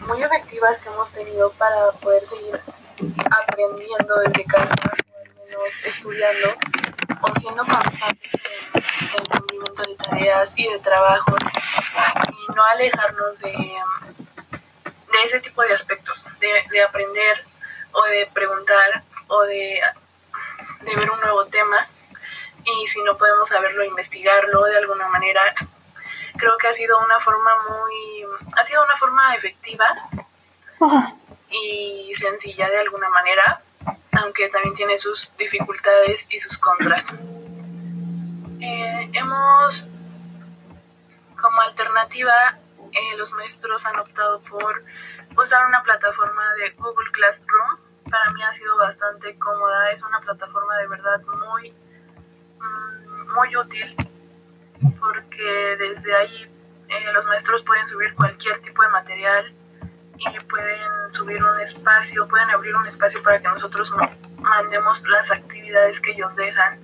muy efectivas que hemos tenido para poder seguir aprendiendo desde casa, o al menos estudiando, o siendo constantes en el cumplimiento de tareas y de trabajos, y no alejarnos de, de ese tipo de aspectos, de, de aprender o de preguntar o de, de ver un nuevo tema y si no podemos saberlo, investigarlo de alguna manera. Creo que ha sido una forma muy, ha sido una forma efectiva y sencilla de alguna manera, aunque también tiene sus dificultades y sus contras. Eh, hemos, como alternativa, eh, los maestros han optado por usar una plataforma de Google Classroom. Para mí ha sido bastante cómoda, es una plataforma de verdad muy muy útil porque desde ahí los maestros pueden subir cualquier tipo de material y pueden subir un espacio, pueden abrir un espacio para que nosotros mandemos las actividades que ellos dejan.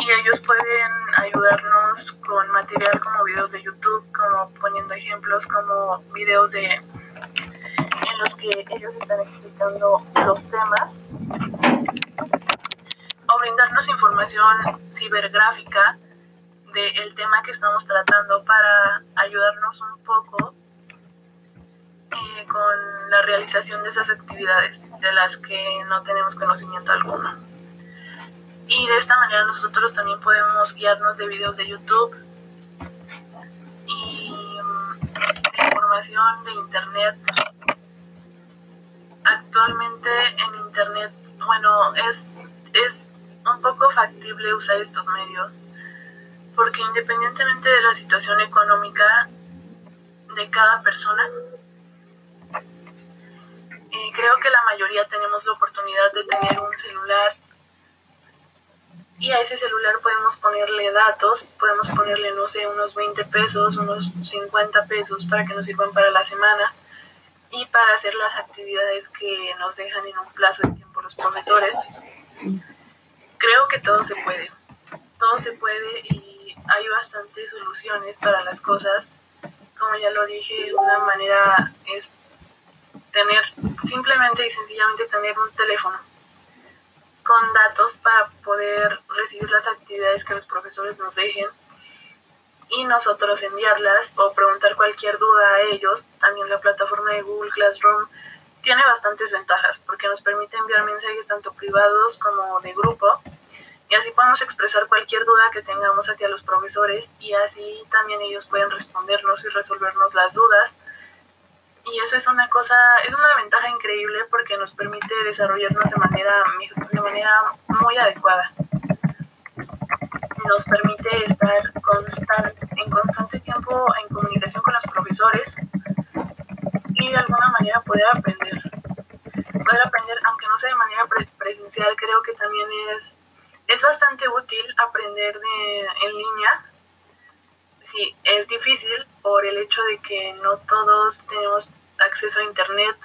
Y ellos pueden ayudarnos con material como videos de YouTube, como poniendo ejemplos, como videos de en los que ellos están explicando los temas. O brindarnos información cibergráfica del tema que estamos tratando para ayudarnos un poco eh, con la realización de esas actividades de las que no tenemos conocimiento alguno. Y de esta manera nosotros también podemos guiarnos de videos de YouTube y mm, información de Internet. Actualmente en Internet, bueno, es, es un poco factible usar estos medios, porque independientemente de la situación económica de cada persona, eh, creo que la mayoría tenemos la oportunidad de tener un celular y a ese celular podemos ponerle datos, podemos ponerle, no sé, unos 20 pesos, unos 50 pesos para que nos sirvan para la semana y para hacer las actividades que nos dejan en un plazo de tiempo los profesores creo que todo se puede. Todo se puede y hay bastantes soluciones para las cosas. Como ya lo dije, una manera es tener, simplemente y sencillamente tener un teléfono con datos para poder recibir las actividades que los profesores nos dejen y nosotros enviarlas o preguntar cualquier duda a ellos. También la plataforma de Google Classroom tiene bastantes ventajas porque nos permite enviar mensajes tanto privados como de grupo y así podemos expresar cualquier duda que tengamos hacia los profesores y así también ellos pueden respondernos y resolvernos las dudas. Y eso es una cosa, es una ventaja increíble porque nos permite desarrollarnos de manera, de manera muy adecuada. Nos permite estar en constante tiempo en comunicación con los profesores y de alguna manera poder aprender. Poder aprender, aunque no sea de manera presencial, creo que también es, es bastante útil aprender de, en línea. Sí, es difícil por el hecho de que no todos tenemos acceso a internet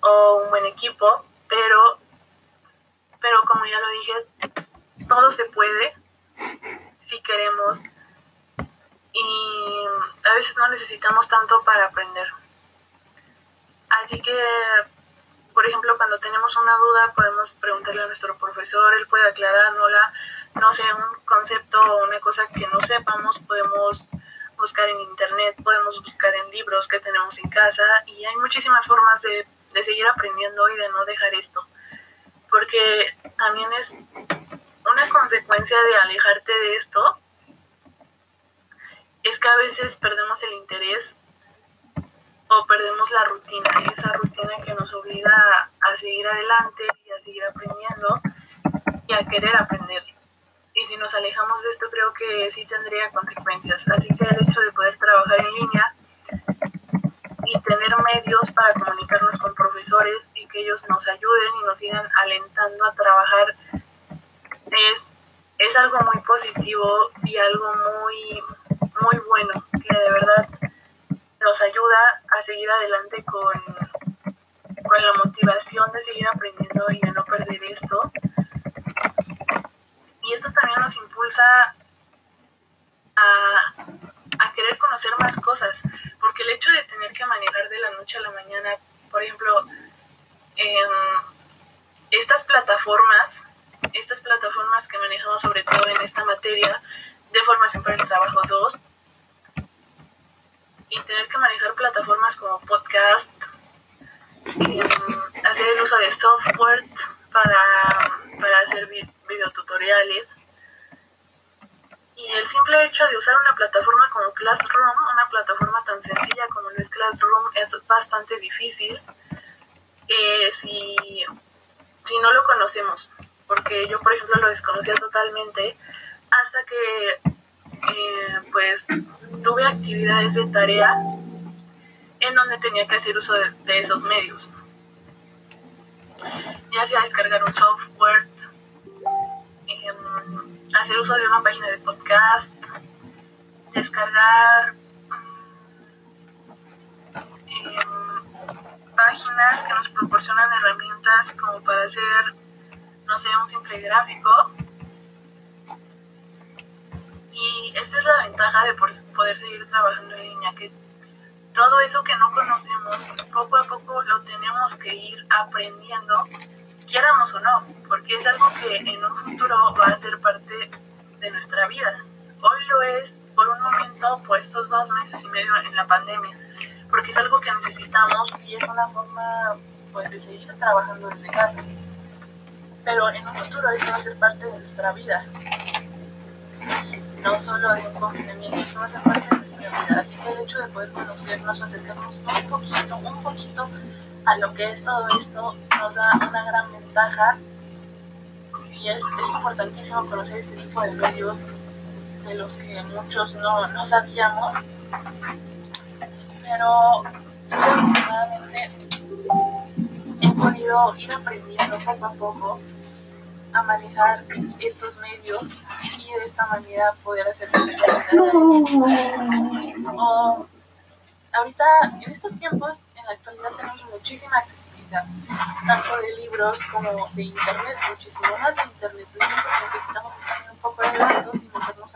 o un buen equipo, pero, pero como ya lo dije, todo se puede si queremos y a veces no necesitamos tanto para aprender. Así que, por ejemplo, cuando tenemos una duda, podemos preguntarle a nuestro profesor, él puede aclarárnosla, no sé, un concepto o una cosa que no sepamos, podemos buscar en internet, podemos buscar en libros que tenemos en casa. Y hay muchísimas formas de, de seguir aprendiendo y de no dejar esto. Porque también es una consecuencia de alejarte de esto, es que a veces perdemos el interés o perdemos la rutina, esa rutina seguir adelante y a seguir aprendiendo y a querer aprender. Y si nos alejamos de esto creo que sí tendría consecuencias. Así que el hecho de poder trabajar en línea y tener medios para comunicarnos con profesores y que ellos nos ayuden y nos sigan alentando a trabajar es, es algo muy positivo y algo muy, muy bueno que de verdad nos ayuda a seguir adelante con, la motivación de seguir aprendiendo y de no perder esto. Y esto también nos impulsa a, a querer conocer más cosas, porque el hecho de tener que manejar de la noche a la mañana, por ejemplo, em, estas plataformas, estas plataformas que manejamos sobre todo en esta materia de formación para el trabajo 2, y tener que manejar plataformas como podcast, hacer el uso de software para, para hacer videotutoriales, y el simple hecho de usar una plataforma como Classroom, una plataforma tan sencilla como lo es Classroom, es bastante difícil eh, si, si no lo conocemos. Porque yo, por ejemplo, lo desconocía totalmente hasta que eh, pues tuve actividades de tarea en donde tenía que hacer uso de, esos medios. Ya sea descargar un software, em, hacer uso de una página de podcast, descargar em, páginas que nos proporcionan herramientas como para hacer, no sé, un simple gráfico. Y esta es la ventaja de poder seguir trabajando en línea, que todo eso que no conocemos, poco a poco lo tenemos que ir aprendiendo quieramos o no, porque es algo que en un futuro va a ser parte de nuestra vida. Hoy lo es por un momento, por estos dos meses y medio en la pandemia, porque es algo que necesitamos y es una forma pues de seguir trabajando desde casa. Pero en un futuro esto va a ser parte de nuestra vida. No solo de un confinamiento, esto va a ser parte de nuestra vida. Así que el hecho de poder conocernos, acercarnos un poquito, un poquito a lo que es todo esto nos da una gran ventaja. Y es, es importantísimo conocer este tipo de medios de los que muchos no, no sabíamos. Pero sí afortunadamente he podido ir aprendiendo poco a poco a manejar estos medios de esta manera poder hacer o ahorita en estos tiempos en la actualidad tenemos muchísima accesibilidad, tanto de libros como de internet, muchísimo más de internet. necesitamos estar un poco de datos y meternos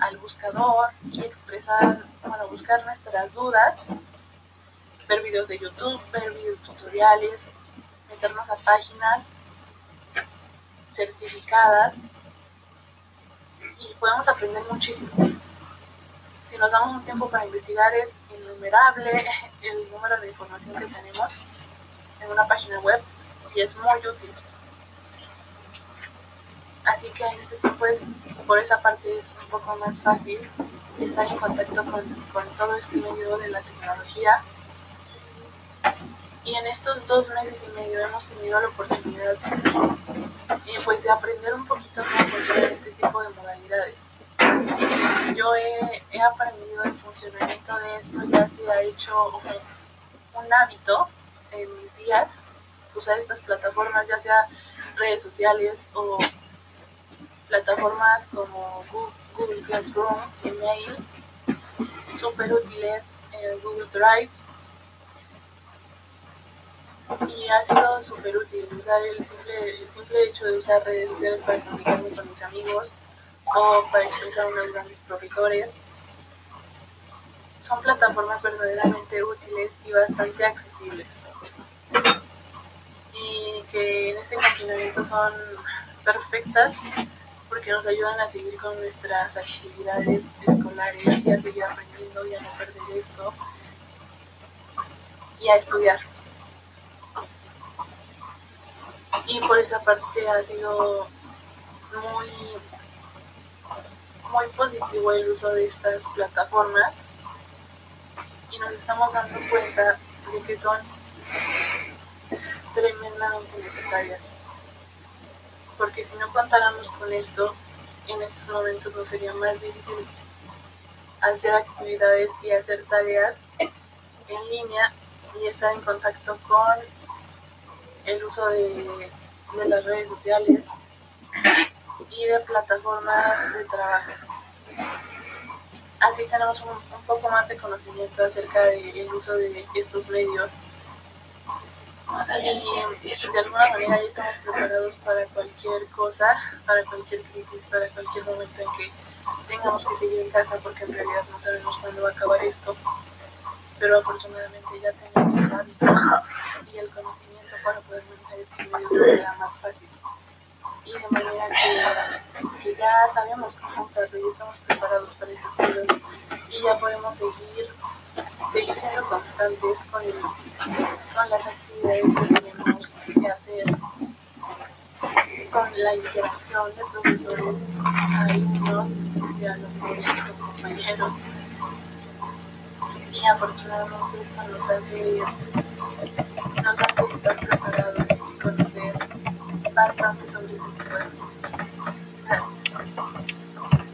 al buscador y expresar, bueno, buscar nuestras dudas, ver videos de YouTube, ver videos tutoriales, meternos a páginas certificadas y podemos aprender muchísimo si nos damos un tiempo para investigar es innumerable el número de información que tenemos en una página web y es muy útil. Así que en este tiempo es, por esa parte es un poco más fácil estar en contacto con, con todo este medio de la tecnología. Y en estos dos meses y medio hemos tenido la oportunidad y pues de aprender un poquito cómo funcionan este tipo de modalidades yo he, aprendido el funcionamiento de esto, ya se ha hecho un hábito en mis días, usar estas plataformas, ya sea redes sociales o plataformas como Google Classroom, Gmail, súper útiles, en Google Drive. Y ha sido súper útil usar el simple, el simple hecho de usar redes sociales para comunicarme con mis amigos, o para expresar unos grandes profesores. Son plataformas verdaderamente útiles y bastante accesibles. Y que en este confinamiento son perfectas porque nos ayudan a seguir con nuestras actividades escolares y a seguir aprendiendo y a no perder esto y a estudiar. Y por esa parte ha sido muy muy positivo el uso de estas plataformas y nos estamos dando cuenta de que son tremendamente necesarias. Porque si no contáramos con esto, en estos momentos nos sería más difícil hacer actividades y hacer tareas en línea y estar en contacto con el uso de, de las redes sociales y de plataformas de trabajo. Así tenemos un, poco más de conocimiento acerca del uso de estos medios Y de alguna manera ya estamos preparados para cualquier cosa, para cualquier crisis, para cualquier momento en que tengamos que seguir en casa porque en realidad no sabemos cuándo va a acabar esto. Pero afortunadamente ya tenemos el hábito y el conocimiento para poder manejar estos medios de manera más fácil. Y de manera que, que ya sabemos cómo usarlo y estamos preparados para estas cosas y ya podemos seguir, seguir siendo constantes con, las actividades que tenemos que hacer, con la interacción de profesores, alumnos y alumnos con compañeros. Y afortunadamente esto nos hace, nos hace estar preparados y conocer bastante sobre este cosas.